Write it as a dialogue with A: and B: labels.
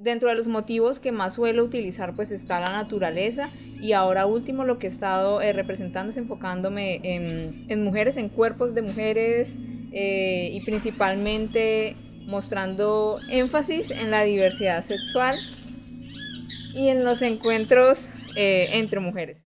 A: dentro de los motivos que más suelo utilizar pues está la naturaleza y ahora último lo que he estado eh, representando es enfocándome en, mujeres, en cuerpos de mujeres eh, y principalmente mostrando énfasis en la diversidad sexual y en los encuentros eh, entre mujeres.